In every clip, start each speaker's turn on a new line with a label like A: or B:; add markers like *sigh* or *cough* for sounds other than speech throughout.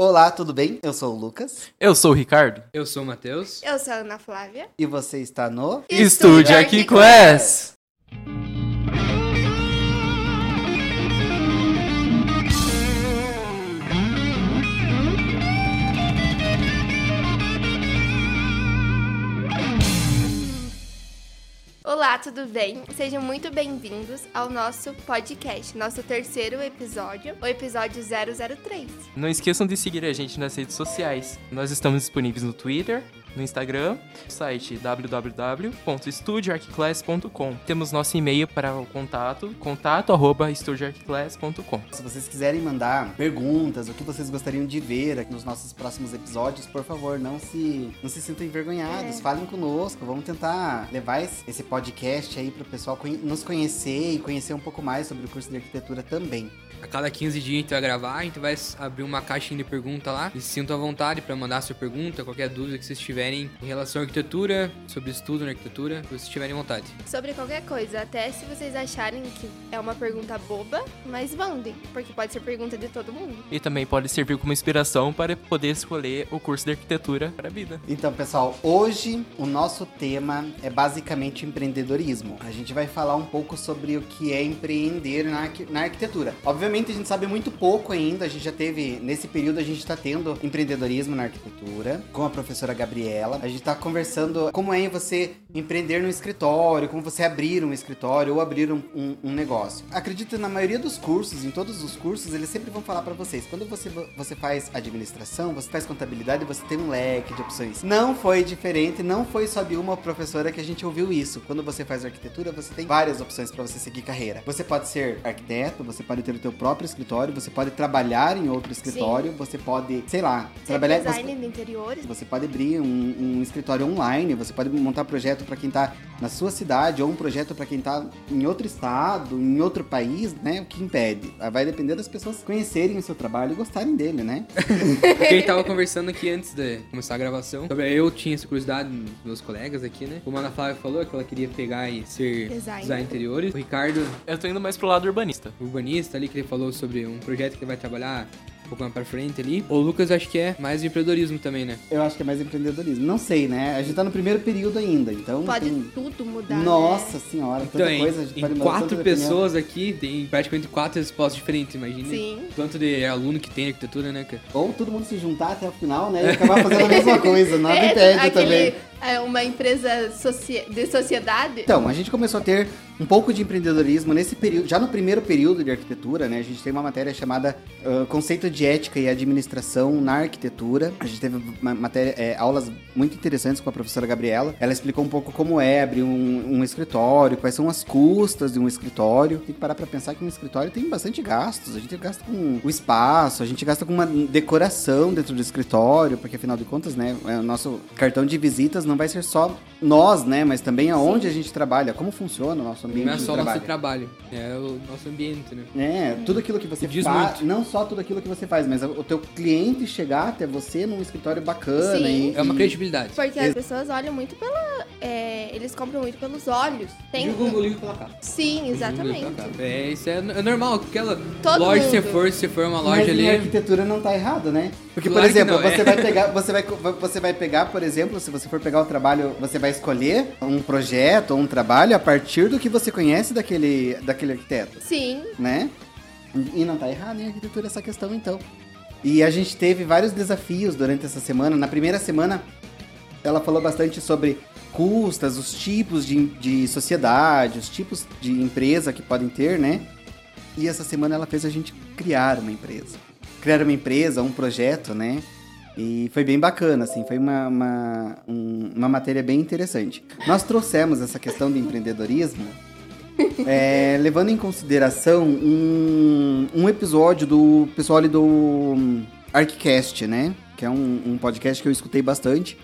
A: Olá, tudo bem? Eu sou o Lucas
B: Eu sou o Ricardo.
C: Eu sou o Matheus.
D: Eu sou a Ana Flávia.
A: e você está no.
B: Estúdio Aqui Class.
D: Olá, tudo bem? Sejam muito bem-vindos ao nosso podcast, nosso terceiro episódio, o episódio 003.
B: Não esqueçam de seguir a gente nas redes sociais. Nós estamos disponíveis no Twitter, no Instagram, no site www.estudioarquiclass.com. Temos nosso e-mail para o contato, contato@estudioarquiclass.com.
A: Se vocês quiserem mandar perguntas, o que vocês gostariam de ver aqui nos nossos próximos episódios, por favor, não se, não se sintam envergonhados.
D: É.
A: Falem conosco. Vamos tentar levar esse podcast aí para o pessoal nos conhecer e conhecer um pouco mais sobre o curso de arquitetura também.
C: A cada 15 dias a gente vai gravar, a gente vai abrir uma caixinha de pergunta lá. E se sintam à vontade para mandar sua pergunta, qualquer dúvida que vocês tiverem em relação à arquitetura, sobre estudo na arquitetura, que vocês tiverem vontade.
D: Sobre qualquer coisa, até se vocês acharem que é uma pergunta boba, mas mandem, porque pode ser pergunta de todo mundo.
B: E também pode servir como inspiração para poder escolher o curso de arquitetura para a vida.
A: Então, pessoal, hoje o nosso tema é basicamente empreendedorismo. A gente vai falar um pouco sobre o que é empreender na, arqui- na arquitetura. Obviamente, a gente sabe muito pouco ainda. A gente já teve, nesse período, a gente está tendo empreendedorismo na arquitetura com a professora Gabriela. A gente está conversando como é você empreender no escritório, como você abrir um escritório ou abrir um, um- um negócio. Acredito na maioria dos cursos, em todos os cursos, eles sempre vão falar para vocês. Quando você, você faz administração, você faz contabilidade, você tem um leque de opções. Não foi diferente, não foi só de uma professora que a gente ouviu isso. Quando você faz arquitetura, você tem várias opções para você seguir carreira. Você pode ser arquiteto, você pode ter o teu próprio escritório, você pode trabalhar em outro escritório, você pode, sei lá,
D: Ser
A: trabalhar
D: design de interiores.
A: você pode abrir um, um escritório online, você pode montar projeto para quem tá na sua cidade ou um projeto para quem tá em outro estado, em outro país, né? O que impede? Ah, Vai depender das pessoas conhecerem o seu trabalho e gostarem dele, né? *laughs*
C: Porque a gente tava conversando aqui antes de começar a gravação. Eu tinha essa curiosidade dos meus colegas aqui, né? Como a Ana Flávia falou, que ela queria pegar e ser
D: Designer.
C: design interiores. O Ricardo,
B: Eu tô indo mais pro lado urbanista.
C: urbanista ali, que ele falou sobre um projeto que ele vai trabalhar um pouco mais pra frente ali. O Lucas acho que é mais empreendedorismo também, né?
A: Eu acho que é mais empreendedorismo. Não sei, né? A gente tá no primeiro período ainda, então.
D: Pode
A: tem-
D: tudo mudar. né?
A: Nossa senhora, tanta
C: Então, em,
A: coisa. A gente
C: em
A: pode
C: quatro pessoas aqui, tem praticamente quatro respostas diferentes, imagina.
D: Sim.
C: Tanto de aluno que tem arquitetura, né, cara?
A: Ou todo mundo se juntar até o final, né? E acabar fazendo a mesma *laughs* coisa. Nada
D: É,
A: impede
D: aquele,
A: também.
D: é uma empresa de sociedade.
A: Então, a gente começou a ter um pouco de empreendedorismo nesse período, já no primeiro período de arquitetura, né? A gente tem uma matéria chamada ah, Conceito de Ética e Administração na Arquitetura. A gente teve matéria, é, aulas muito interessantes com a professora Gabriela. Ela explicou um pouco como é abrir um, um escritório, quais são as custas de um escritório. Tem que parar pra pensar que um escritório tem bastante gastos. A gente gasta com o espaço, a gente gasta com uma decoração dentro do escritório, porque afinal de contas, né, é, o nosso cartão de visitas não vai ser só nós, né, mas também aonde a gente trabalha, como funciona o nosso ambiente
C: Não é só o nosso
A: trabalho.
C: trabalho, é o nosso ambiente, né?
A: É, tudo aquilo que você faz, não só tudo aquilo que você faz, mas o teu cliente chegar até você num escritório bacana
D: Sim.
A: e,
C: É uma credibilidade.
D: Porque as pessoas olham muito pela. é, eles compram muito pelos olhos. Tem.
C: Julga um livro pela capa.
D: Sim, exatamente.
C: É, isso é, é normal. Aquela
D: Todo
C: loja, se
D: mundo.
C: for, se for uma
A: Mas
C: loja
A: em
C: ali.
A: arquitetura não tá errado, né? Porque,
C: Claro
A: por exemplo,
C: não, é.
A: você vai pegar, você vai, você vai pegar, por exemplo, se você for pegar o trabalho, você vai escolher um projeto ou um trabalho a partir do que você conhece daquele, daquele arquiteto,
D: Sim.
A: né? E não tá errado em arquitetura essa questão, então. E a gente teve vários desafios durante essa semana. Na primeira semana, ela falou bastante sobre custas, os tipos de, de sociedade, os tipos de empresa que podem ter, né? E essa semana ela fez a gente criar uma empresa. Criar uma empresa, um projeto, né? E foi bem bacana, assim, foi uma, uma, um- uma matéria bem interessante. Nós trouxemos essa questão de empreendedorismo é, levando em consideração um, um episódio do pessoal ali do hum, ArcCast, né? Que é um, um podcast que eu escutei bastante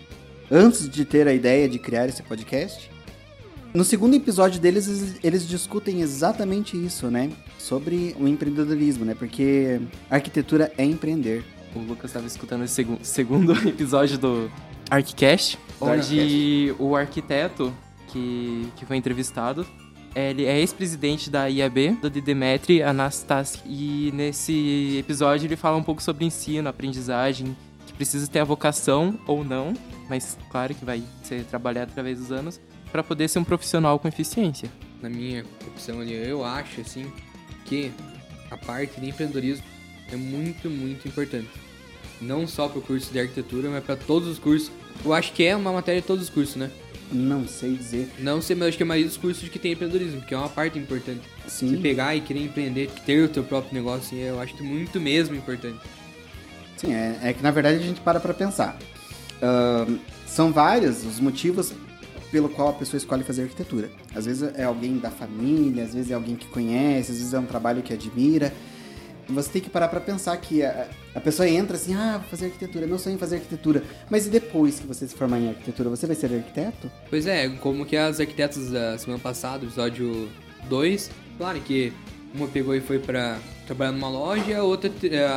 A: antes de ter a ideia de criar esse podcast. No segundo episódio deles, eles, discutem exatamente isso, né? Sobre o empreendedorismo, né? Porque arquitetura é empreender.
B: O Lucas estava escutando esse segu- segundo *laughs* episódio do
A: Do
B: onde o arquiteto que, que foi entrevistado Ele é ex-presidente da IAB, do Demetri Anastas. E nesse episódio ele fala um pouco sobre ensino, aprendizagem, que precisa ter a vocação ou não, mas claro que vai ser trabalhado através dos anos, para poder ser um profissional com eficiência.
C: Na minha opção ali, eu acho, assim, que a parte de empreendedorismo é muito, muito importante. Não só para o curso de arquitetura, mas para todos os cursos. Eu acho que é uma matéria de todos os cursos, né?
A: Não sei dizer.
C: Não sei, mas acho que a maioria dos cursos que tem empreendedorismo, que é uma parte importante.
A: Sim.
C: Você pegar e querer empreender, ter o teu próprio negócio, assim, eu acho que muito mesmo importante.
A: Sim, é, é que na verdade a gente para pra pensar. Ahn, são vários os motivos pelo qual a pessoa escolhe fazer arquitetura. Às vezes é alguém da família, às vezes é alguém que conhece, às vezes é um trabalho que admira. Você tem que parar pra pensar que a, a pessoa entra assim, ah, vou fazer arquitetura, meu sonho é fazer arquitetura. Mas e depois que você se formar em arquitetura, você vai ser arquiteto?
C: Pois é, como que as arquitetas da semana passada, episódio 2, claro que uma pegou e foi pra trabalhar numa loja, a outra,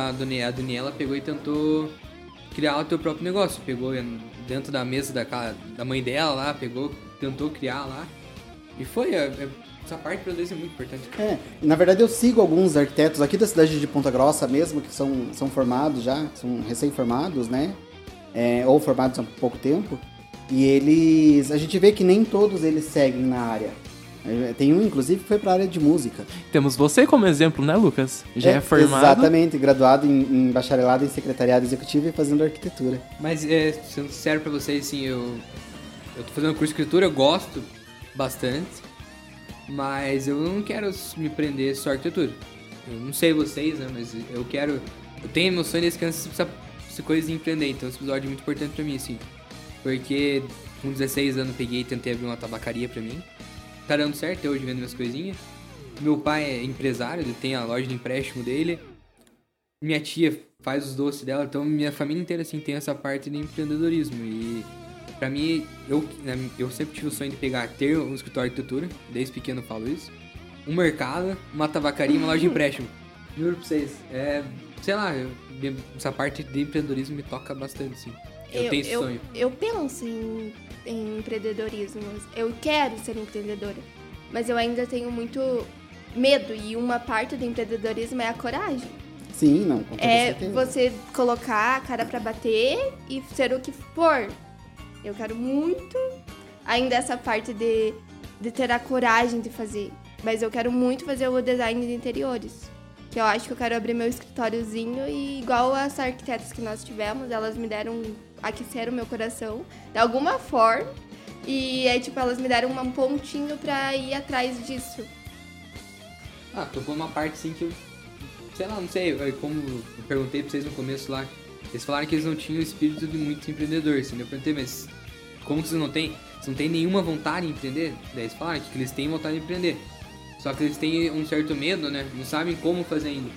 C: a Dani- a Daniela pegou e tentou criar o teu próprio negócio. Pegou dentro da mesa da, da mãe dela lá, pegou, tentou criar lá. E foi, é- é- essa parte pra eles é muito importante.
A: É, na verdade eu sigo alguns arquitetos aqui da cidade de Ponta Grossa mesmo, que são, são formados já, são recém-formados, né? É, ou formados há pouco tempo. E eles. A gente vê que nem todos eles seguem na área. É, Tem um, inclusive, que foi pra área de música.
B: Temos você como exemplo, né, Lucas? Já é, formado.
A: Exatamente, graduado em, em bacharelado em secretariado executivo e fazendo arquitetura.
C: Mas, é, sendo sincero pra vocês, assim, eu, eu tô fazendo curso de escritura, eu gosto bastante, mas eu não quero me prender só à arquitetura. Eu não sei vocês, né, mas eu quero... Eu tenho sonho desde criança essa, essa coisa de empreender, então esse episódio é muito importante pra mim, assim. Porque com 16 anos peguei e tentei abrir uma tabacaria pra mim. Tá dando certo, hoje vendo minhas coisinhas. Meu pai é empresário, ele tem a loja de empréstimo dele. Minha tia faz os doces dela, então minha família inteira assim tem essa parte de empreendedorismo e pra mim eu né, eu sempre tive o sonho de pegar ter um escritório de arquitetura, desde pequeno eu falo isso. Um mercado, uma tabacaria, e uma loja de empréstimo. Juro pra vocês, é, sei lá, eu- essa parte de empreendedorismo me toca bastante assim. Eu, tenho esse
D: eu,
C: sonho.
D: eu penso em, em empreendedorismo. Eu quero ser empreendedora. Mas eu ainda tenho muito medo. E uma parte do empreendedorismo é a coragem.
A: Sim, não,
D: É você colocar a cara pra bater e ser o que for. Eu quero muito ainda essa parte de, de ter a coragem de fazer. Mas eu quero muito fazer o design de interiores. Que eu acho que eu quero abrir meu escritóriozinho e igual as arquitetas que nós tivemos, elas me deram, aqueceram meu coração de alguma forma. E aí, tipo, elas me deram um pontinho pra ir atrás disso.
C: Ah, tocou uma parte assim que eu. Sei lá, não sei, é como eu perguntei pra vocês no começo lá. Eles falaram que eles não tinham o espírito de muito empreendedor, assim. Eu perguntei, mas como que vocês não têm? Vocês não têm nenhuma vontade de empreender? Daí eles falaram que eles têm vontade de empreender. Só que eles têm um certo medo, né? Não sabem como fazer ainda.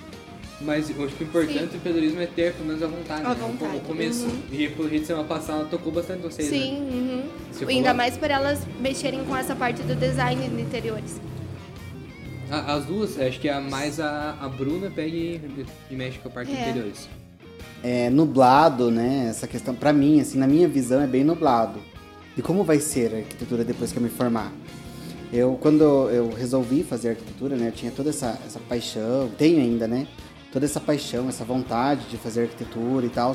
C: Mas eu acho que o importante do empreendedorismo é ter pelo menos a vontade.
D: A
C: né?
D: Vontade,
C: começo.
D: uhum.
C: E pelo jeito semana passada tocou bastante vocês, né?
D: Sim, uhum.
C: Você
D: ainda
C: falou-
D: mais por elas mexerem com essa parte do design de interiores.
C: A- As duas, acho que a mais a, a Bruna pega e, e mexe com a parte
D: É.
C: de interiores.
A: é, nublado, né? Essa questão, pra mim, assim, na minha visão, é bem nublado. E como vai ser a arquitetura depois que eu me formar? Eu, quando eu resolvi fazer arquitetura, né? Eu tinha toda essa, essa paixão, tenho ainda, né? Toda essa paixão, essa vontade de fazer arquitetura e tal.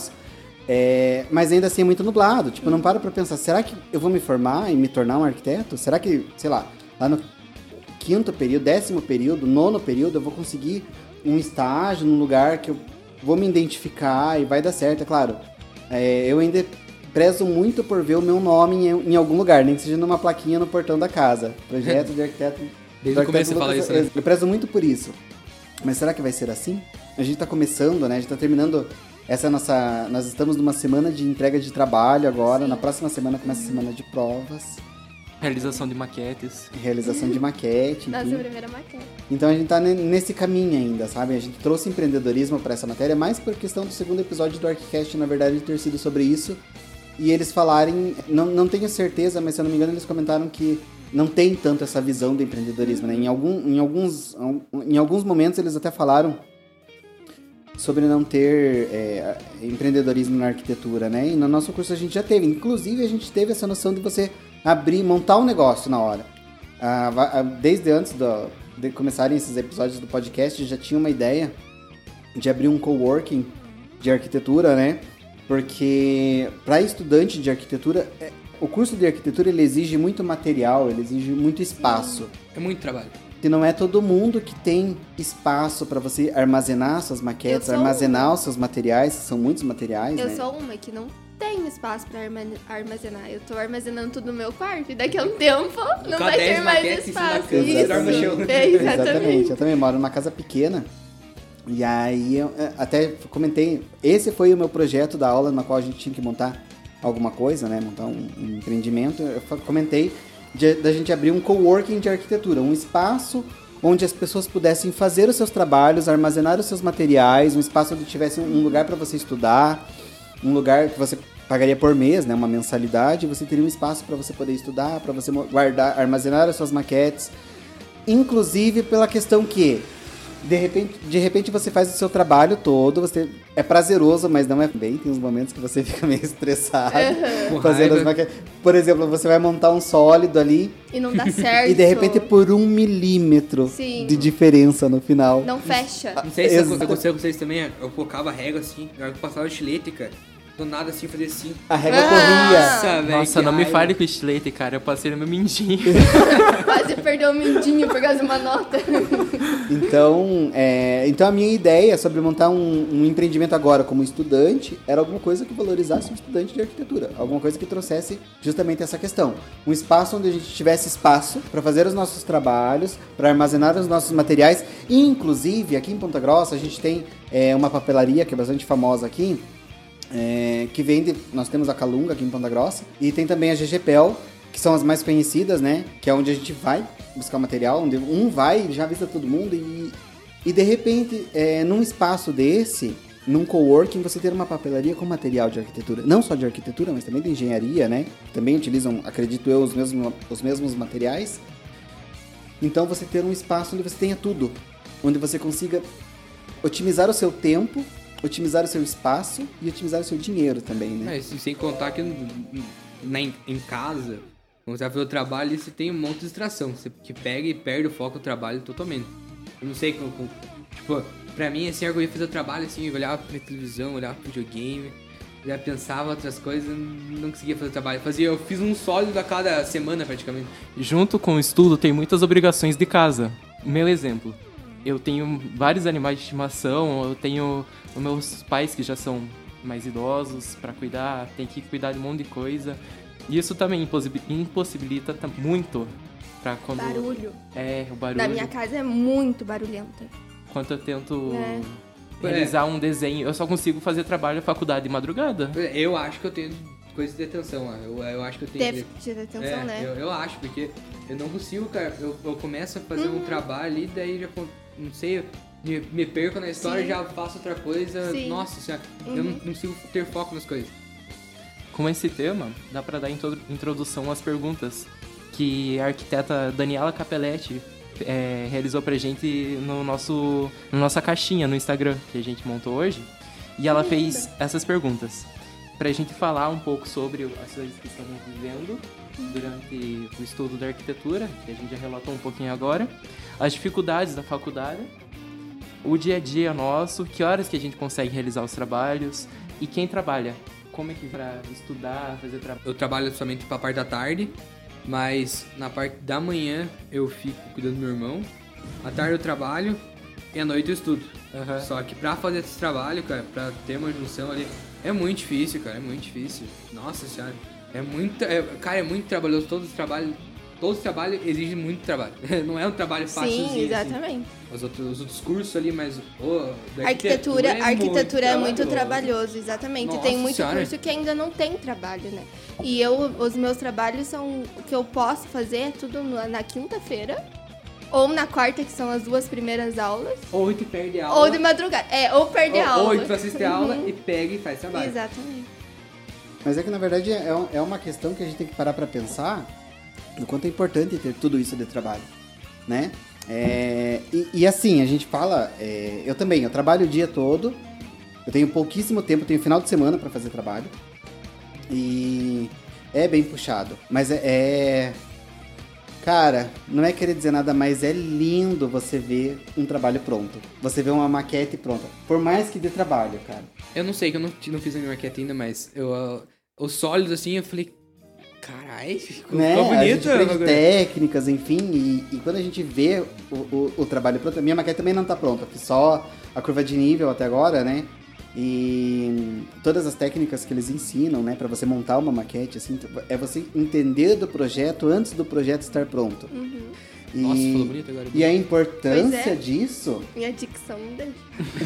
A: É, mas ainda assim é muito nublado. Tipo, eu não paro pra pensar, será que eu vou me formar e me tornar um arquiteto? Será que, sei lá, lá no quinto período, décimo período, nono período, eu vou conseguir um estágio num lugar que eu vou me identificar e vai dar certo, é claro. É, eu ainda prezo muito por ver o meu nome em, em algum lugar, nem que seja numa plaquinha no portão da casa. Projeto de arquiteto.
C: Desde o começo você fala isso, né?
A: Eu prezo muito por isso. Mas será que vai ser assim? A gente tá começando, né? A gente tá terminando essa nossa. Nós estamos numa semana de entrega de trabalho agora. Na próxima semana começa a semana de provas,
B: Realização de maquetes.
A: realização de maquete. *laughs*
D: Nossa
A: enfim.
D: primeira maquete.
A: Então a gente tá ne- nesse caminho ainda, sabe? A gente trouxe empreendedorismo para essa matéria, mais por questão do segundo episódio do ArchiCast, na verdade, ter sido sobre isso. E eles falarem, não, não tenho certeza, mas se eu não me engano, eles comentaram que não tem tanto essa visão do empreendedorismo, né? Em, algum, em, alguns, em alguns momentos eles até falaram sobre não ter é, empreendedorismo na arquitetura, né? E no nosso curso a gente já teve. Inclusive, a gente teve essa noção de você abrir, montar um negócio na hora. ah, ah, desde antes do- de começarem esses episódios do podcast, já tinha uma ideia de abrir um coworking de arquitetura, né? Porque para estudante de arquitetura, é- o curso de arquitetura ele exige muito material, ele exige muito espaço.
C: É muito trabalho.
A: Que não é todo mundo que tem espaço para você armazenar suas
D: sou
A: armazenar os seus materiais, que são muitos materiais,
D: Eu
A: né?
D: sou uma que não tem espaço pra arma- armazenar. Eu tô armazenando tudo no meu quarto e daqui a um tempo não vai
C: 10
D: ter mais espaço. Isso. É, exatamente.
A: Eu também moro numa casa pequena. E aí, eu, é, até comentei, esse foi o meu projeto da aula na qual a gente tinha que montar alguma coisa, né? Montar um, um empreendimento. Eu comentei da gente abrir um coworking de arquitetura, um espaço onde as pessoas pudessem fazer os seus trabalhos, armazenar os seus materiais, um espaço onde tivesse um lugar para você estudar, um lugar que você pagaria por mês, né, uma mensalidade, você teria um espaço para você poder estudar, para você guardar, armazenar as suas maquetes, inclusive pela questão que de repente, de repente você faz o seu trabalho todo, você é prazeroso, mas não é bem, tem uns momentos que você *laughs* fica meio estressado
C: Com
A: fazendo as maquetes. Por exemplo, você vai montar um sólido ali
D: E não dá certo. *laughs*
A: e de repente por um milímetro
D: Sim.
A: de diferença no final.
D: Não fecha.
C: Não sei se aconteceu com vocês também, eu colocava a régua assim, eu passava o estilete, cara. Do nada assim, fazia assim.
A: A régua
D: Ah!
A: corria.
C: Nossa, velho.
B: Nossa, não me
C: raiva.
B: fale com estilete, cara. Eu passei no meu mindinho. *laughs*
D: Quase perdeu o mindinho por causa de uma nota.
A: Então, é, então a minha ideia sobre montar um, um empreendimento agora como estudante era alguma coisa que valorizasse o estudante de arquitetura, alguma coisa que trouxesse justamente essa questão, um espaço onde a gente tivesse espaço para fazer os nossos trabalhos, para armazenar os nossos materiais, e, inclusive aqui em Ponta Grossa a gente tem é, uma papelaria que é bastante famosa aqui, é, que vende, nós temos a Calunga aqui em Ponta Grossa, e tem também a GGPEL, que são as mais conhecidas, né? Que é onde a gente vai buscar material, onde um vai já avisa todo mundo e, e de repente, é, num espaço desse, num coworking, você ter uma papelaria com material de arquitetura. Não só de arquitetura, mas também de engenharia, né? Também utilizam, acredito eu, os mesmos, os mesmos materiais. Então você ter um espaço onde você tenha tudo. Onde você consiga otimizar o seu tempo, otimizar o seu espaço e otimizar o seu dinheiro também, né?
C: Mas sem contar que na, em, em casa, quando você vai fazer o trabalho, você tem um monte de distração. Você que pega e perde o foco do trabalho totalmente. Eu não sei como. como- tipo, pra mim, assim, eu ia fazer o trabalho, assim, eu olhava pra televisão, olhava pro videogame, já pensava outras coisas, não conseguia fazer o trabalho. Eu Fazia, eu fiz um sólido a cada semana praticamente.
B: Junto com o estudo, tem muitas obrigações de casa. Meu exemplo, eu tenho vários animais de estimação, eu tenho os meus pais que já são mais idosos para cuidar, tem que cuidar de um monte de coisa. E isso também impossi- impossibilita ta- muito para quando
D: Barulho.
B: é o barulho.
D: Na minha casa é muito barulhenta.
B: Quando eu tento
D: É.
B: realizar um desenho, eu só consigo fazer trabalho na faculdade de madrugada.
C: Eu acho que eu tenho coisa de atenção, ó. eu, eu acho que eu tenho.
D: Déficit de atenção,
C: é,
D: né?
C: Eu, eu acho, porque eu não consigo, cara. Eu, eu começo a fazer
D: Uhum.
C: um trabalho e daí já, não sei, me, me perco na história,
D: Sim.
C: já faço outra coisa.
D: Sim.
C: Nossa senhora, eu
D: Uhum.
C: não, não consigo ter foco nas coisas.
B: Com esse tema, dá para dar intro- introdução às perguntas que a arquiteta Daniela Capelletti é, realizou pra gente no nosso, na nossa caixinha no Instagram que a gente montou hoje. E ela fez essas perguntas pra gente falar um pouco sobre as coisas que estamos vivendo durante o estudo da arquitetura, que a gente já relatou um pouquinho agora, as dificuldades da faculdade, o dia a dia nosso, que horas que a gente consegue realizar os trabalhos e quem trabalha, como é que para estudar, fazer trabalho.
C: Eu trabalho somente pra parte da tarde, mas na parte da manhã eu fico cuidando do meu irmão. À tarde eu trabalho e à noite eu estudo.
B: Aham.
C: Só que pra fazer esse trabalho, cara, pra ter uma junção ali, é muito difícil, cara, é muito difícil. Nossa senhora, é muito. é- cara, é muito trabalhoso. Todos os trabalhos. Todos os trabalhos exigem muito trabalho. *laughs* Não é um trabalho fácil.
D: Sim, exatamente.
C: Os outros, os outros cursos ali, mas. ô, da
D: Arquitetura,
C: é
D: arquitetura é muito
C: trabalhoso.
D: exatamente.
C: Nossa
D: tem muito
C: Senhora.
D: curso que ainda não tem trabalho, né? E eu, os meus trabalhos são o que eu posso fazer é tudo na quinta-feira ou na quarta, que são as duas primeiras aulas,
C: Ou tu perde a aula.
D: ou de madrugada. É, ou perder a
C: ou,
D: aula.
C: ou tu assiste a aula
D: Uhum.
C: e pega e faz trabalho.
D: Exatamente.
A: Mas é que na verdade é, é uma questão que a gente tem que parar pra pensar do quanto é importante ter tudo isso de trabalho, né? É, e, e assim, a gente fala, é, eu também, eu trabalho o dia todo, eu tenho pouquíssimo tempo, tenho final de semana pra fazer trabalho e é bem puxado, mas é, é- Cara, não é querer dizer nada, mas é lindo você ver um trabalho pronto. Você vê uma maquete pronta. Por mais que dê trabalho, cara.
C: Eu não sei, que eu não, não fiz a minha maquete ainda, mas eu, os sólidos assim, eu falei, carai, ficou,
A: né?
C: ficou
A: a gente
C: bonito.
A: aprende
C: o bagulho."
A: técnicas, enfim, e, e quando a gente vê o, o, o trabalho pronto, a minha maquete também não tá pronta, só a curva de nível até agora, né? E todas as técnicas que eles ensinam, né, para você montar uma maquete, assim, é você entender do projeto antes do projeto estar pronto.
D: Uhum.
A: E,
C: Nossa, falou bonito agora.
A: e a importância
D: Pois é.
A: disso
D: Minha dicção não deixa.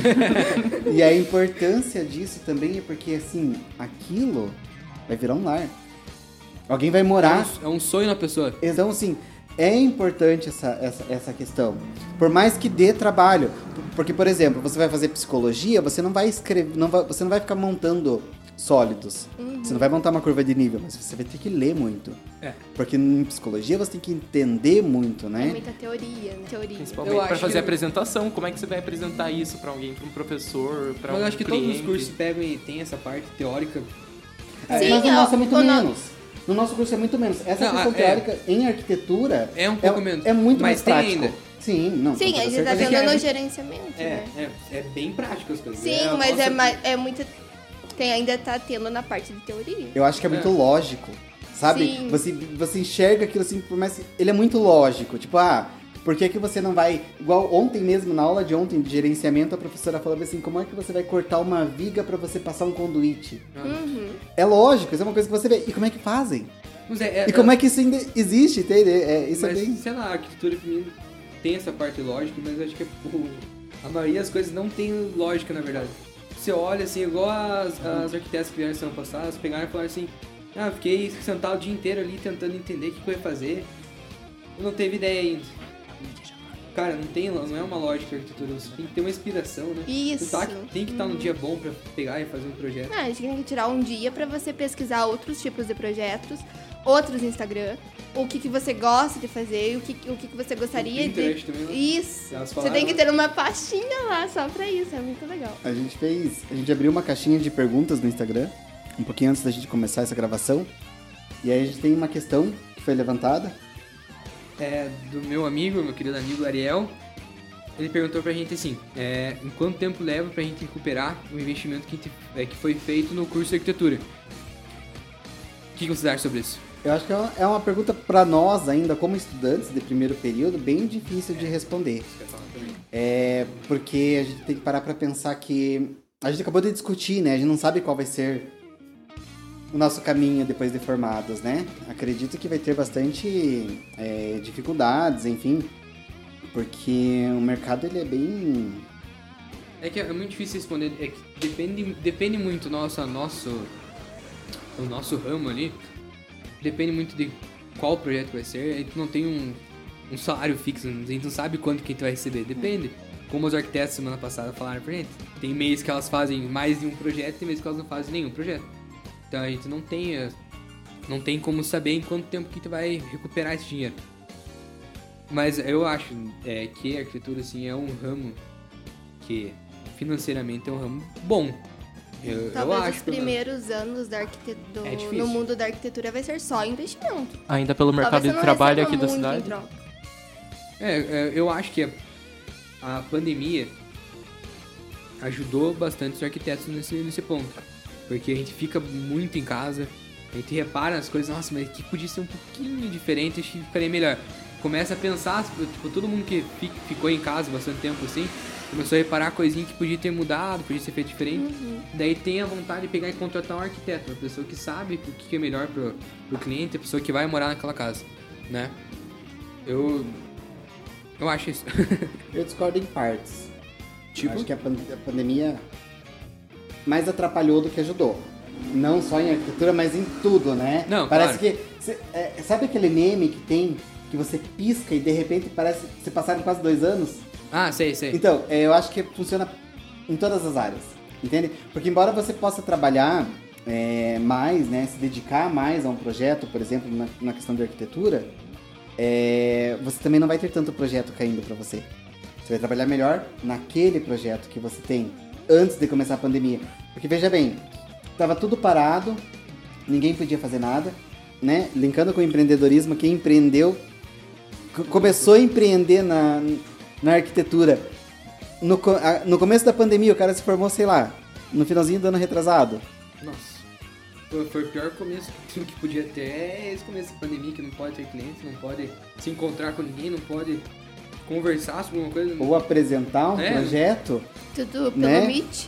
D: *laughs*
A: E a importância disso também é porque, assim, aquilo vai virar um lar. Alguém vai morar.
C: É um, é um sonho na pessoa.
A: Então, assim, é importante essa, essa, essa questão. Por mais que dê trabalho. Porque, por exemplo, você vai fazer psicologia, você não vai escrever. Não vai, você não vai ficar montando sólidos. Você não vai montar uma curva de nível, mas você vai ter que ler muito.
C: É.
A: Porque em psicologia você tem que entender muito,
D: É
A: né?
D: muita teoria, né? teoria.
B: Principalmente
C: Eu
B: para
C: acho
B: fazer
C: que-
B: apresentação. Como é que você vai apresentar isso para alguém, para um professor, para um
C: Mas eu acho que todos os
B: cliente?
C: cursos pegam e tem essa parte teórica.
A: É,
D: Sim,
A: mas no
D: ó,
A: nosso é muito menos. No nosso curso é muito menos. Essa
C: Não,
A: questão
C: é-
A: teórica em arquitetura
C: É um pouco menos.
A: É muito
C: Mas
A: mais
C: tem
A: prático.
C: ainda.
A: Sim, não.
D: Sim, a gente tá
A: certeza.
C: que é-
D: no gerenciamento,
C: É,
D: né?
C: é, é bem prático as coisas.
D: Sim,
C: É,
D: mas
C: nossa,
D: é, mais, é muita. Tem, ainda tá tendo na parte de teoria.
A: Eu acho que é muito
C: É.
A: lógico. Sabe?
D: Sim.
A: Você, você enxerga aquilo assim, por mais que ele é muito lógico. Tipo, ah, por que, que você não vai. Igual ontem mesmo, na aula de ontem de gerenciamento, a professora falou assim: como é que você vai cortar uma viga pra você passar um conduíte?
D: Uhum.
A: É lógico, isso é uma coisa que você vê. E como é que fazem?
C: Mas é, é,
A: E como é que isso ainda existe, entende? É, isso
C: mas,
A: é bem.
C: sei lá, a arquitetura tem essa parte lógica, mas eu acho que o- a maioria das coisas não tem lógica, na verdade. Você olha assim, igual as, as arquitetas que vieram semana passada, elas pegaram e falaram assim, ah, fiquei sentado o dia inteiro ali tentando entender o que, que eu ia fazer. Eu não teve ideia ainda. Cara, não tem, não é uma lógica a arquitetura, você tem que ter uma inspiração, né?
D: Isso.
C: Você tá- tem que estar num dia bom pra pegar e fazer um projeto.
D: Ah, a gente tem que tirar um dia pra você pesquisar outros tipos de projetos, outros Instagram, o que, que você gosta de fazer, o que, o que, que você gostaria de.
C: Também, né?
D: Isso. Você tem que ter uma pastinha lá só pra isso, é muito legal.
A: A gente fez. A gente abriu uma caixinha de perguntas no Instagram, um pouquinho antes da gente começar essa gravação. E aí a gente tem uma questão que foi levantada.
C: É, do meu amigo, meu querido amigo Ariel. Ele perguntou pra gente assim, é, em quanto tempo leva pra gente recuperar o investimento que, gente- é, que foi feito no curso de arquitetura? O que você acha sobre isso?
A: Eu acho que é uma- é pergunta pra nós ainda, como estudantes de primeiro período, bem difícil de responder. É porque a gente tem que parar pra pensar que a gente acabou de discutir, né? A gente não sabe qual vai ser o nosso caminho depois de formados, né? Acredito que vai ter bastante é, dificuldades, enfim, porque o mercado ele é bem
C: É que é muito difícil responder, é que depende, depende muito nossa, nosso, o nosso ramo ali, depende muito de qual projeto vai ser, a gente não tem um, um salário fixo, a gente não sabe quanto que a gente vai receber, depende. Como os arquitetos semana passada falaram pra gente, tem mês que elas fazem mais de um projeto, tem mês que elas não fazem nenhum projeto. Então a gente não tem, eh, não tem como saber em quanto tempo que a gente vai recuperar esse dinheiro. Mas eu acho é, que a arquitetura assim, é um ramo que financeiramente é um ramo bom. Eu, eu
D: Talvez
C: acho
D: os primeiros anos da arquitetura,
C: É
D: no mundo da arquitetura vai ser só investimento.
B: Ainda pelo mercado de trabalho aqui da cidade.
D: troca.
C: É, é, eu acho que a, a pandemia ajudou bastante os arquitetos nesse, nesse ponto. Porque a gente fica muito em casa, a gente repara as coisas, nossa, mas que podia ser um pouquinho diferente, acho que ficaria melhor. Começa a pensar, tipo, todo mundo que fi- ficou em casa bastante tempo assim, começou a reparar coisinha que podia ter mudado, podia ser feito diferente. Daí tem a vontade de pegar e contratar um arquiteto, uma pessoa que sabe o que é melhor pro, pro cliente, a pessoa que vai morar naquela casa, né? Eu. Eu acho isso. *laughs*
A: Eu discordo em partes.
C: Tipo?
A: Acho que a, pan- a pandemia mais atrapalhou do que ajudou. Não só em arquitetura, mas em tudo, né?
C: Não,
A: Parece
C: claro.
A: que. cê- é, sabe aquele meme que tem que você pisca e de repente parece que se passaram quase dois anos?
C: ah, sei, sei.
A: Então, é, eu acho que funciona em todas as áreas, entende? Porque embora você possa trabalhar é, mais, né, se dedicar mais a um projeto, por exemplo, na, na questão de arquitetura, é, você também não vai ter tanto projeto caindo para você. Você vai trabalhar melhor naquele projeto que você tem antes de começar a pandemia. Porque veja bem, tava tudo parado, ninguém podia fazer nada, né? Linkando com o empreendedorismo, quem empreendeu começou a empreender na, na arquitetura no, a- no começo da pandemia, o cara se formou, sei lá, no finalzinho do ano retrasado.
C: Nossa. Foi, o pior começo que, *laughs* que podia ter. É esse começo da pandemia que não pode ter clientes, não pode se encontrar com ninguém, não pode conversar sobre alguma coisa.
A: Ou apresentar um
C: É.
A: projeto.
D: Tudo pelo
A: Né?
D: Meet.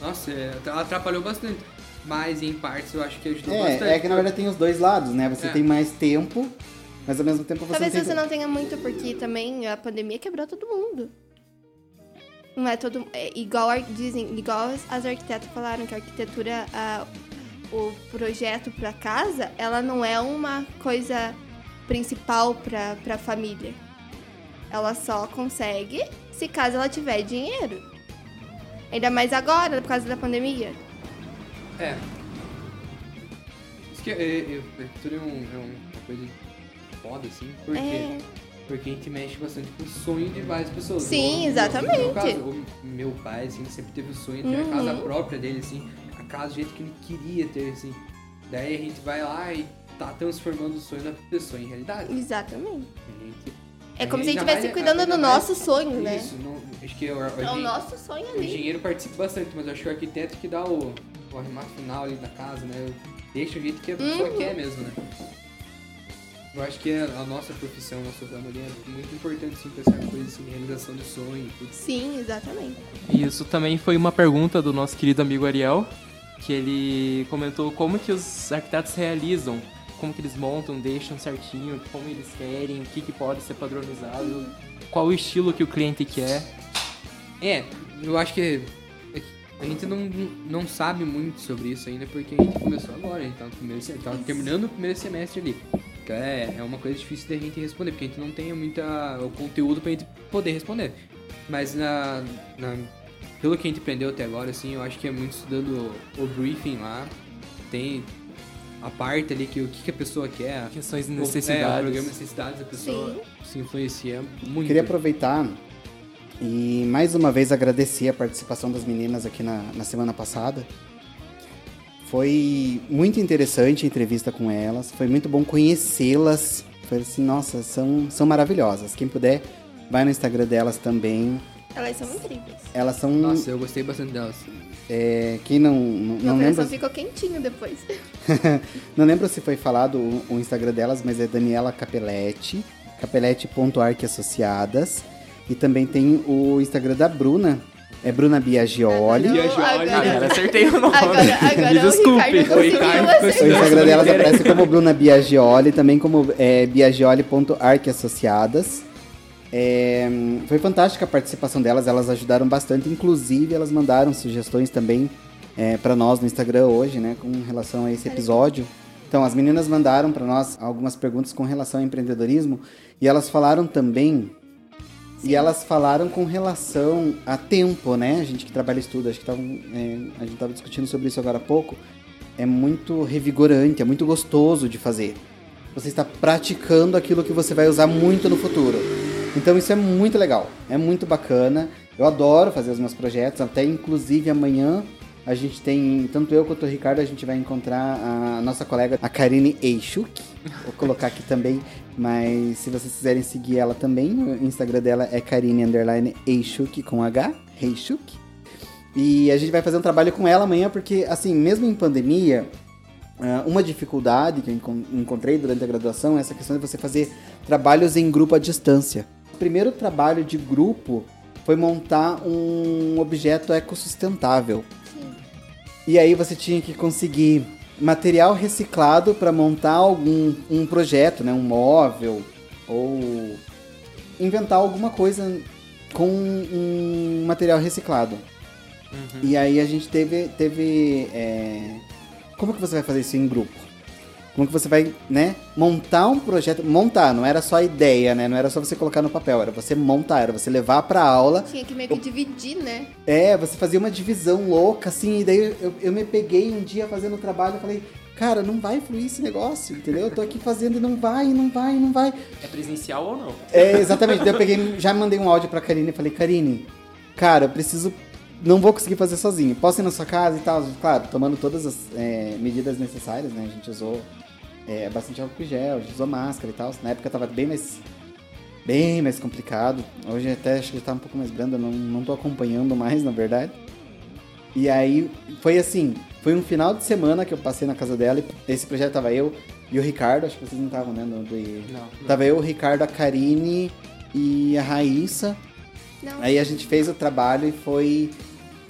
C: Nossa, é, ela atrapalhou bastante. Mas em partes eu acho que ajudou
A: É,
C: bastante.
A: é que na verdade tem os dois lados, né? Você
C: É.
A: tem mais tempo, mas ao mesmo tempo você
D: Talvez
A: não tem
D: você não tenha muito, porque também a pandemia quebrou todo mundo. Não é todo. É igual dizem, igual as, as arquitetas falaram que a arquitetura, a- o projeto para casa, ela não é uma coisa principal para para família. Ela só consegue se caso ela tiver dinheiro. Ainda mais agora, por causa da pandemia.
C: É. Isso que é, é, um, é uma coisa foda, assim, porque,
D: É.
C: porque a gente mexe bastante com o sonho de várias pessoas.
D: Sim, exatamente.
C: Meu caso, o meu pai, assim, sempre teve o sonho de ter
D: Uhum.
C: a casa própria dele, assim, a casa do jeito que ele queria ter, assim. Daí a gente vai lá e tá transformando o sonho da pessoa em realidade.
D: Exatamente.
C: A gente-
D: É como se a gente estivesse cuidando do
C: mais-
D: nosso sonho, né?
C: Isso, não, acho que o, o,
D: É o nosso sonho
C: o
D: ali.
C: engenheiro participa bastante, mas eu acho que o arquiteto que dá o, o arremate final ali da casa, né? Deixa o jeito que a pessoa
D: Uhum.
C: quer mesmo, né? Eu acho que a, nossa profissão, o nosso ramo ali é muito importante, sim, pra essa coisa assim, de realização de sonho e tudo.
D: Sim, exatamente.
B: E isso também foi uma pergunta do nosso querido amigo Ariel, que ele comentou como que os arquitetos realizam, como que eles montam, deixam certinho, como eles querem, o que, que pode ser padronizado, qual o estilo que o cliente quer.
C: É, eu acho que é a gente não, não sabe muito sobre isso ainda, porque a gente começou agora, a gente tá, no primeiro, tá terminando o primeiro semestre ali. É, é uma coisa difícil da gente responder, porque a gente não tem muita, o conteúdo pra gente poder responder. Mas na, na- pelo que a gente aprendeu até agora, assim, eu acho que é muito estudando o, o briefing lá, tem a parte ali que o que, que a pessoa quer,
B: Questões de
C: o- É, o
B: necessidades.
C: programa de necessidades da pessoa se influencia muito.
A: Queria aproveitar e mais uma vez agradecer a participação das meninas aqui na, na semana passada. Foi muito interessante a entrevista com elas, foi muito bom conhecê-las. Foi assim, nossa, são, são maravilhosas. Quem puder, vai no Instagram delas também.
D: Elas são incríveis.
A: Elas são.
C: Nossa, eu gostei bastante delas.
A: é, quem não, não,
D: Meu
A: não lembra.
D: ficou quentinho depois. *laughs*
A: Não lembro se foi falado o, o Instagram delas, mas é Daniela Capelletti, capelletti.arqueassociadas. E também tem o Instagram da Bruna, é Bruna Biagioli.
C: Biagioli.
B: Ah,
D: agora,
B: acertei o nome.
D: agora, agora
B: Me
D: o *laughs*
B: desculpe.
C: O Ricardo.
A: O Instagram delas aparece como Bruna Biagioli, também como é, biagioli.arqueassociadas. É, foi fantástica a participação delas, elas ajudaram bastante, inclusive elas mandaram sugestões também é, para nós no Instagram hoje, né, com relação a esse episódio. Então, as meninas mandaram para nós algumas perguntas com relação ao empreendedorismo e elas falaram também e elas falaram com relação a tempo, né? A gente que trabalha e estuda, acho que tavam, é, a gente estava discutindo sobre isso agora há pouco. É muito revigorante, é muito gostoso de fazer. Você está praticando aquilo que você vai usar muito no futuro. Então isso é muito legal, é muito bacana. Eu adoro fazer os meus projetos, até inclusive amanhã a gente tem, tanto eu quanto o Ricardo, a gente vai encontrar a nossa colega, a Karine Eichuk. Vou colocar aqui também, mas se vocês quiserem seguir ela também, o Instagram dela é Karine com H, Eichuk. E a gente vai fazer um trabalho com ela amanhã, porque assim, mesmo em pandemia, ah, uma dificuldade que eu encon- encontrei durante a graduação é essa questão de você fazer trabalhos em grupo à distância. O primeiro trabalho de grupo foi montar um objeto ecossustentável. E aí você tinha que conseguir material reciclado para montar algum um projeto, né, um móvel ou inventar alguma coisa com um material reciclado. E aí a gente teve teve é, como que você vai fazer isso em grupo? Como que você vai, né, montar um projeto, montar, não era só a ideia, né? Não era só você colocar no papel, era você montar, era você levar pra aula
D: Tinha que meio que dividir, né?
A: é, você fazia uma divisão louca, assim, e daí eu, eu me peguei um dia fazendo o trabalho e falei, cara, não vai fluir esse negócio, entendeu? Eu tô aqui fazendo e não vai, não vai, não vai.
B: É presencial ou não?
A: É, exatamente. daí eu peguei, já mandei um áudio pra Karine e falei, Karine, cara, eu preciso. Não vou conseguir fazer sozinho. Posso ir na sua casa e tal? Claro, tomando todas as é, medidas necessárias, né? A gente usou é, bastante álcool gel, a gente usou máscara e tal. Na época tava bem mais bem mais complicado. Hoje até acho que tá um pouco mais brando, eu não, não tô acompanhando mais, na verdade. E aí foi assim, foi um final de semana que eu passei na casa dela. e Esse projeto tava eu e o Ricardo, acho que vocês não estavam, né? No, do-
B: Não.
A: Tava eu, o Ricardo, a Karine e a Raíssa.
D: Não.
A: Aí a gente fez o trabalho e foi.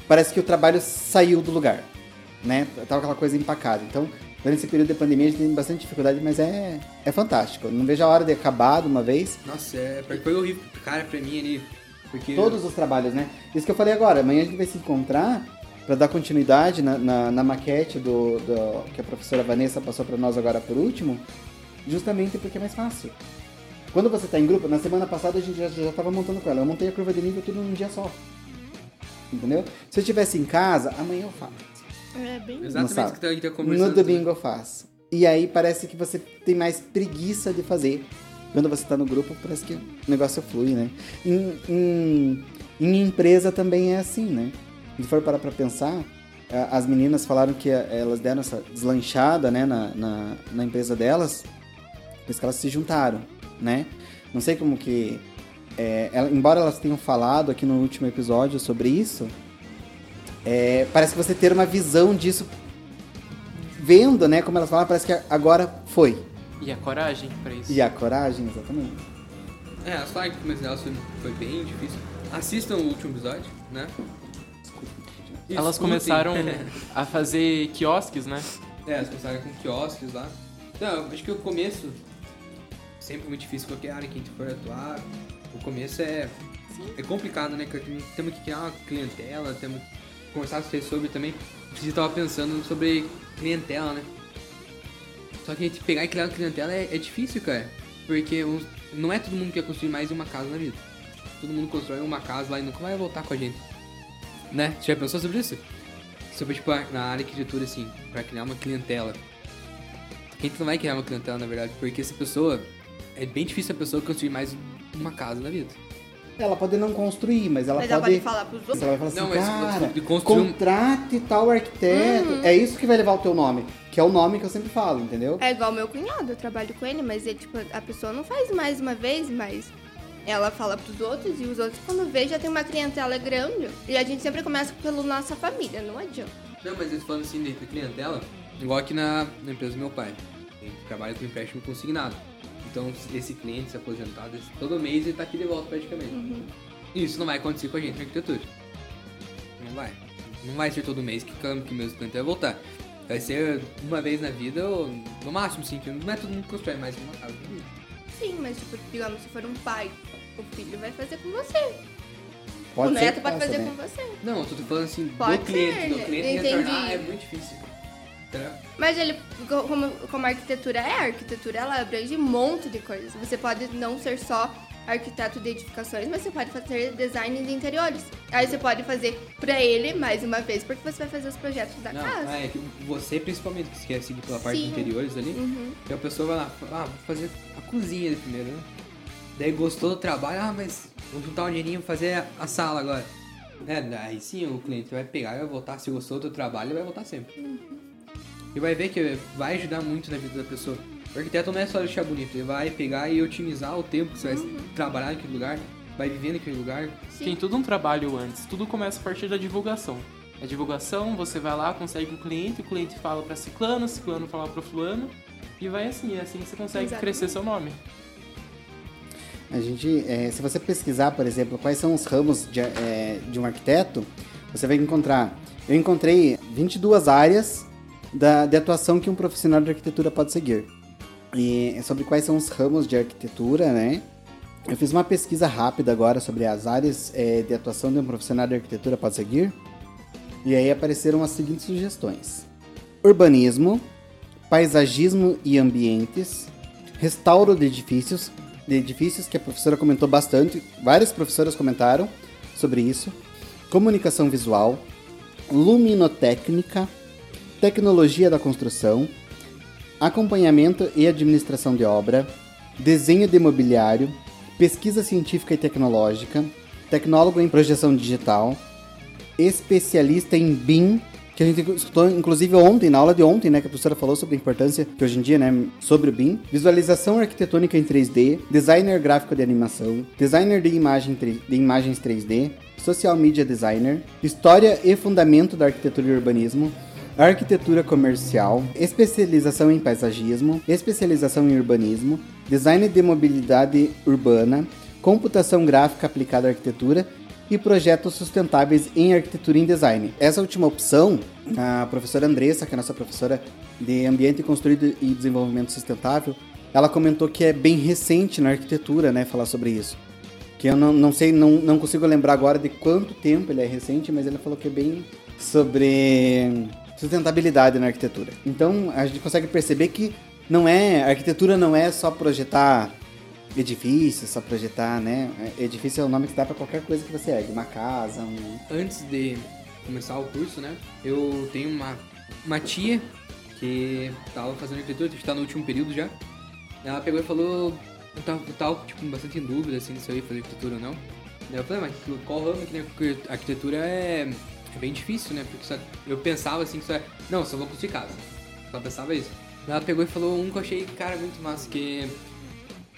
A: Parece que o trabalho saiu do lugar, né? Tava aquela coisa empacada. Então, durante esse período de pandemia a gente tem bastante dificuldade, mas é, é fantástico. Não vejo a hora de acabar de uma vez.
C: Nossa, é, foi horrível, cara, pra mim ali. Porque.
A: Todos os trabalhos, né? Isso que eu falei agora. Amanhã a gente vai se encontrar para dar continuidade na, na, na maquete do, do- que a professora Vanessa passou para nós agora por último, justamente porque é mais fácil. Quando você tá em grupo, na semana passada a gente já, já tava montando com ela. Eu montei a curva de nível tudo num dia só. Entendeu? Se eu estivesse em casa, amanhã eu faço.
D: É bem.
A: No
C: Exatamente o que a gente tá conversando.
A: No domingo eu faço. E aí parece que você tem mais preguiça de fazer. Quando você tá no grupo, parece que o negócio flui, né? Em, em, em empresa também é assim, né? Se for parar pra pensar, as meninas falaram que a- elas deram essa deslanchada, né, na, na, na empresa delas, depois que elas se juntaram, né? Não sei como que... é, ela- embora elas tenham falado aqui no último episódio sobre isso, é, parece que você ter uma visão disso vendo, né, como elas falaram, parece que agora foi.
B: E a coragem pra isso.
A: E a coragem, exatamente.
C: É, elas falaram que começo delas foi, foi bem difícil. Assistam o último episódio, né?
B: Elas começaram *laughs* a fazer quiosques, né?
C: É, elas começaram com quiosques lá. Não, eu acho que o começo sempre muito difícil qualquer área que a gente for atuar. O começo é, é complicado, né? Porque temos que criar uma clientela, temos que conversar com vocês sobre também. Você estava pensando sobre clientela, né? Só que a gente pegar e criar clientela é, é difícil, cara. Porque uns- não é todo mundo que quer construir mais uma casa na vida. Todo mundo constrói uma casa lá e nunca vai voltar com a gente. Né? Você já pensou sobre isso? Sobre, tipo, na área de arquitetura, assim, pra criar uma clientela. A gente não vai criar uma clientela, na verdade, porque essa pessoa... É bem difícil a pessoa construir mais uma casa na vida.
A: Ela pode não construir, mas ela
D: Mas ela
A: pode...
D: pode falar pros outros.
A: Ela vai falar assim,
C: Não, mas
A: cara,
C: de construir
A: contrate tal arquiteto.
D: Uhum.
A: É isso que vai levar o teu nome. Que é o nome que eu sempre falo, entendeu?
D: É igual meu cunhado, eu trabalho com ele, mas ele, tipo, a pessoa não faz mais uma vez, mas ela fala pros outros e os outros, quando vê, já tem uma clientela grande. E a gente sempre começa pela nossa família, não adianta.
C: Não, mas eles falando assim de clientela, igual aqui na, na empresa do meu pai. Ele trabalha com empréstimo consignado. Então, esse cliente se aposentado, esse- todo mês ele tá aqui de volta praticamente. Isso não vai acontecer com a gente na arquitetura. Não vai. Não vai ser todo mês que, que o meu cliente vai voltar. Vai ser uma vez na vida, ou no máximo, sim, que não é todo mundo que constrói mais uma casa na vida.
D: Sim, mas, tipo, digamos, se for um pai, o filho vai fazer com você.
A: Pode
D: o neto pode
A: faça,
D: fazer
A: né?
D: com você.
C: Não, eu tô falando assim,
D: Pode
C: do cliente.
D: ser,
C: do cliente
D: entendi.
C: retornar é muito difícil. Entendeu?
D: Mas ele, co- como, como a arquitetura é, a arquitetura ela abrange um monte de coisas. Você pode não ser só arquiteto de edificações, mas você pode fazer design de interiores. Aí você pode fazer pra ele, mais uma vez, porque você vai fazer os projetos da
C: Não,
D: casa.
C: é que você principalmente que quer seguir pela parte
D: Sim.
C: de interiores ali,
D: Uhum.
C: a pessoa vai lá, ah, vou fazer a cozinha primeiro, né? Daí gostou do trabalho, ah, mas vou juntar um dinheirinho fazer a, sala agora. É, daí sim o cliente vai pegar e vai voltar, se gostou do trabalho, ele vai voltar sempre. E vai ver que vai ajudar muito na vida da pessoa. O arquiteto não é só deixar bonito, ele vai pegar e otimizar o tempo que você vai trabalhar naquele lugar, vai viver naquele lugar.
B: Tem tudo um trabalho antes. Tudo começa a partir da divulgação. A divulgação, você vai lá, consegue o cliente, o cliente fala pra ciclano, o ciclano fala pro fulano. E vai assim, é assim que você consegue
D: Exatamente.
B: crescer seu nome.
A: A gente, é, se você pesquisar, por exemplo, quais são os ramos de, é, de um arquiteto, você vai encontrar. Eu encontrei 22 áreas da, de atuação que um profissional de arquitetura pode seguir. E é sobre quais são os ramos de arquitetura, né? Eu fiz uma pesquisa rápida agora sobre as áreas é, de atuação de um profissional de arquitetura pode seguir. E aí apareceram as seguintes sugestões: urbanismo, paisagismo e ambientes, restauro de edifícios, de edifícios que a professora comentou bastante, várias professoras comentaram sobre isso, comunicação visual, luminotécnica, tecnologia da construção, acompanhamento e administração de obra, desenho de mobiliário, pesquisa científica e tecnológica, tecnólogo em projeção digital, especialista em BIM, que a gente escutou inclusive ontem, na aula de ontem, né, que a professora falou sobre a importância que hoje em dia, né, sobre o BIM, visualização arquitetônica em 3D, designer gráfico de animação, designer de, imagem, de imagens 3D, social media designer, história e fundamento da arquitetura e urbanismo, arquitetura comercial, especialização em paisagismo, especialização em urbanismo, design de mobilidade urbana, computação gráfica aplicada à arquitetura e projetos sustentáveis em arquitetura e design. Essa última opção, a professora Andressa, que é nossa professora de Ambiente Construído e Desenvolvimento Sustentável, ela comentou que é bem recente na arquitetura, né, falar sobre isso. Que eu não, não sei, não, não consigo lembrar agora de quanto tempo ele é recente, mas ela falou que é bem sobre sustentabilidade na arquitetura. Então a gente consegue perceber que não é, arquitetura não é só projetar edifício, só projetar, né? Edifício é o nome que dá para qualquer coisa que você ergue, uma casa, um...
C: Antes de começar o curso, né? Eu tenho uma, uma tia que tava fazendo arquitetura, que tá no último período já. Ela pegou e falou, eu tava, eu tava tipo, bastante em dúvida, assim, se eu ia fazer arquitetura ou não. Daí eu falei, ah, mas qual ramo aqui, né? Arquitetura é bem difícil, né? Porque só, eu pensava assim, que só é, não, só vou construir casa. Só pensava isso. Ela pegou e falou um que eu achei, cara, muito massa, que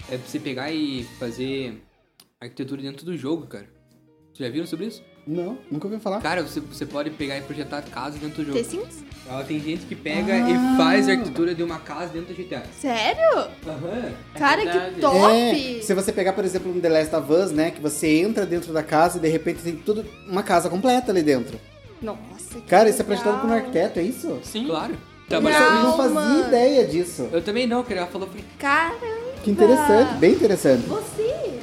C: é você pegar e fazer arquitetura dentro do jogo, cara. Vocês já viram sobre isso?
A: Não, nunca ouvi falar.
C: Cara, você, você pode pegar e projetar casa dentro do jogo.
D: The Sims?
C: Ela tem gente que pega
A: Ah.
C: e faz arquitetura de uma casa dentro do GTA.
D: Sério?
C: Aham.
D: Cara,
B: verdade.
D: que top!
A: É, se você pegar, por exemplo, um The Last of Us, né? Que você entra dentro da casa e de repente tem tudo, uma casa completa ali dentro.
D: Nossa, que
A: Cara, isso é projetado por um arquiteto, é isso?
B: Sim.
C: Claro.
A: Eu
C: Trabalhar.
A: não fazia
D: mano.
A: ideia disso.
C: Eu também não, cara. Ela falou, falei,
D: Caramba!
A: Que interessante, bem interessante.
D: Você!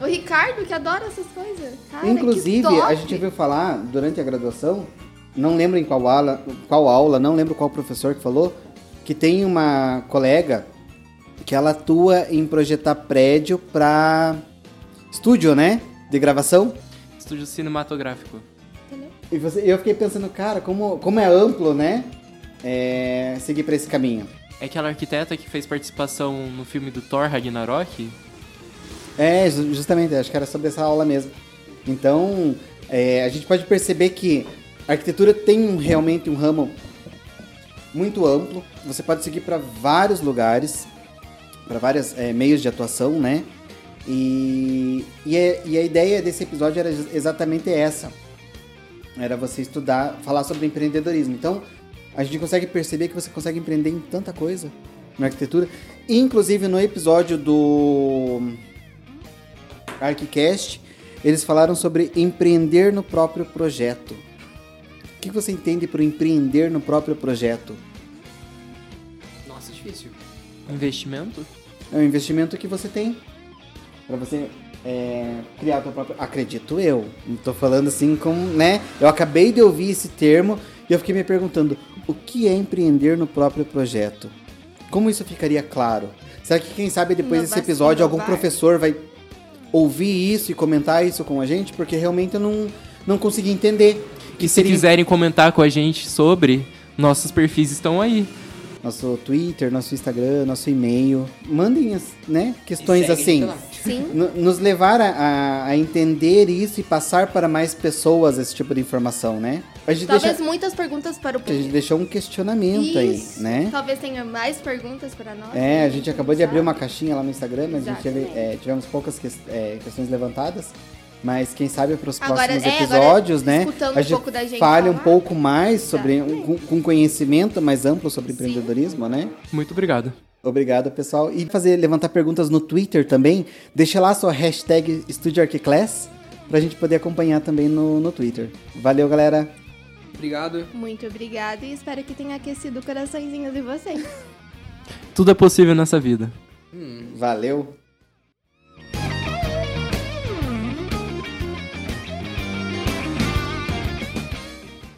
D: O Ricardo, que adora essas coisas. Cara,
A: Inclusive,
D: que top.
A: a gente ouviu falar durante a graduação, não lembro em qual aula, qual aula, não lembro qual professor que falou, que tem uma colega que ela atua em projetar prédio pra estúdio, né? De gravação.
B: Estúdio cinematográfico.
A: E você, eu fiquei pensando, cara, como, como é amplo, né? É, seguir pra esse caminho.
B: É aquela arquiteta que fez participação no filme do Thor Ragnarok?
A: É, ju- justamente, acho que era sobre essa aula mesmo. Então, é, a gente pode perceber que a arquitetura tem realmente um ramo muito amplo. Você pode seguir para vários lugares, para vários é, meios de atuação, né? E, e, é- e a ideia desse episódio era ex- exatamente essa. Era você estudar, falar sobre empreendedorismo. Então, a gente consegue perceber que você consegue empreender em tanta coisa na arquitetura. Inclusive, no episódio do ArchiCast, eles falaram sobre empreender no próprio projeto. O que você entende por empreender no próprio projeto?
C: nossa, é difícil.
B: Investimento?
A: É um investimento que você tem para você é, criar o teu próprio. Acredito eu. Não tô falando assim como, né? Eu acabei de ouvir esse termo e eu fiquei me perguntando o que é empreender no próprio projeto. Como isso ficaria claro? Será que quem sabe depois desse episódio algum professor vai ouvir isso e comentar isso com a gente? Porque realmente eu não, não consegui entender.
B: E se quiserem comentar com a gente sobre, nossos perfis estão aí.
A: Nosso Twitter, nosso Instagram, nosso e-mail. Mandem as, né, questões assim. nos levar a, a- entender isso e passar para mais pessoas esse tipo de informação, né? A gente,
D: Talvez
A: deixa,
D: muitas perguntas para o
A: a gente
D: público.
A: deixou um questionamento aí,
D: Isso.
A: né?
D: Talvez tenha mais perguntas para nós.
A: É, a gente acabou de abrir uma caixinha lá no Instagram, mas a gente teve-
D: Exatamente.
A: é, tivemos poucas que- é, questões levantadas. Mas quem sabe para os próximos
D: é, agora,
A: episódios, né?
D: escutando
A: A
D: um
A: gente
D: pouco da gente
A: fale um pouco mais sobre,
D: Exatamente.
A: com, com conhecimento mais amplo sobre
D: Sim.
A: empreendedorismo, né?
B: Muito obrigado.
A: Obrigado, pessoal. E fazer levantar perguntas no Twitter também. Deixa lá a sua hashtag StudioArchiclass pra gente poder acompanhar também no, no Twitter. Valeu, galera.
C: Obrigado.
D: Muito obrigada e espero que tenha aquecido o coraçãozinho de vocês. *laughs*
B: Tudo é possível nessa vida.
C: Hum,
A: Valeu.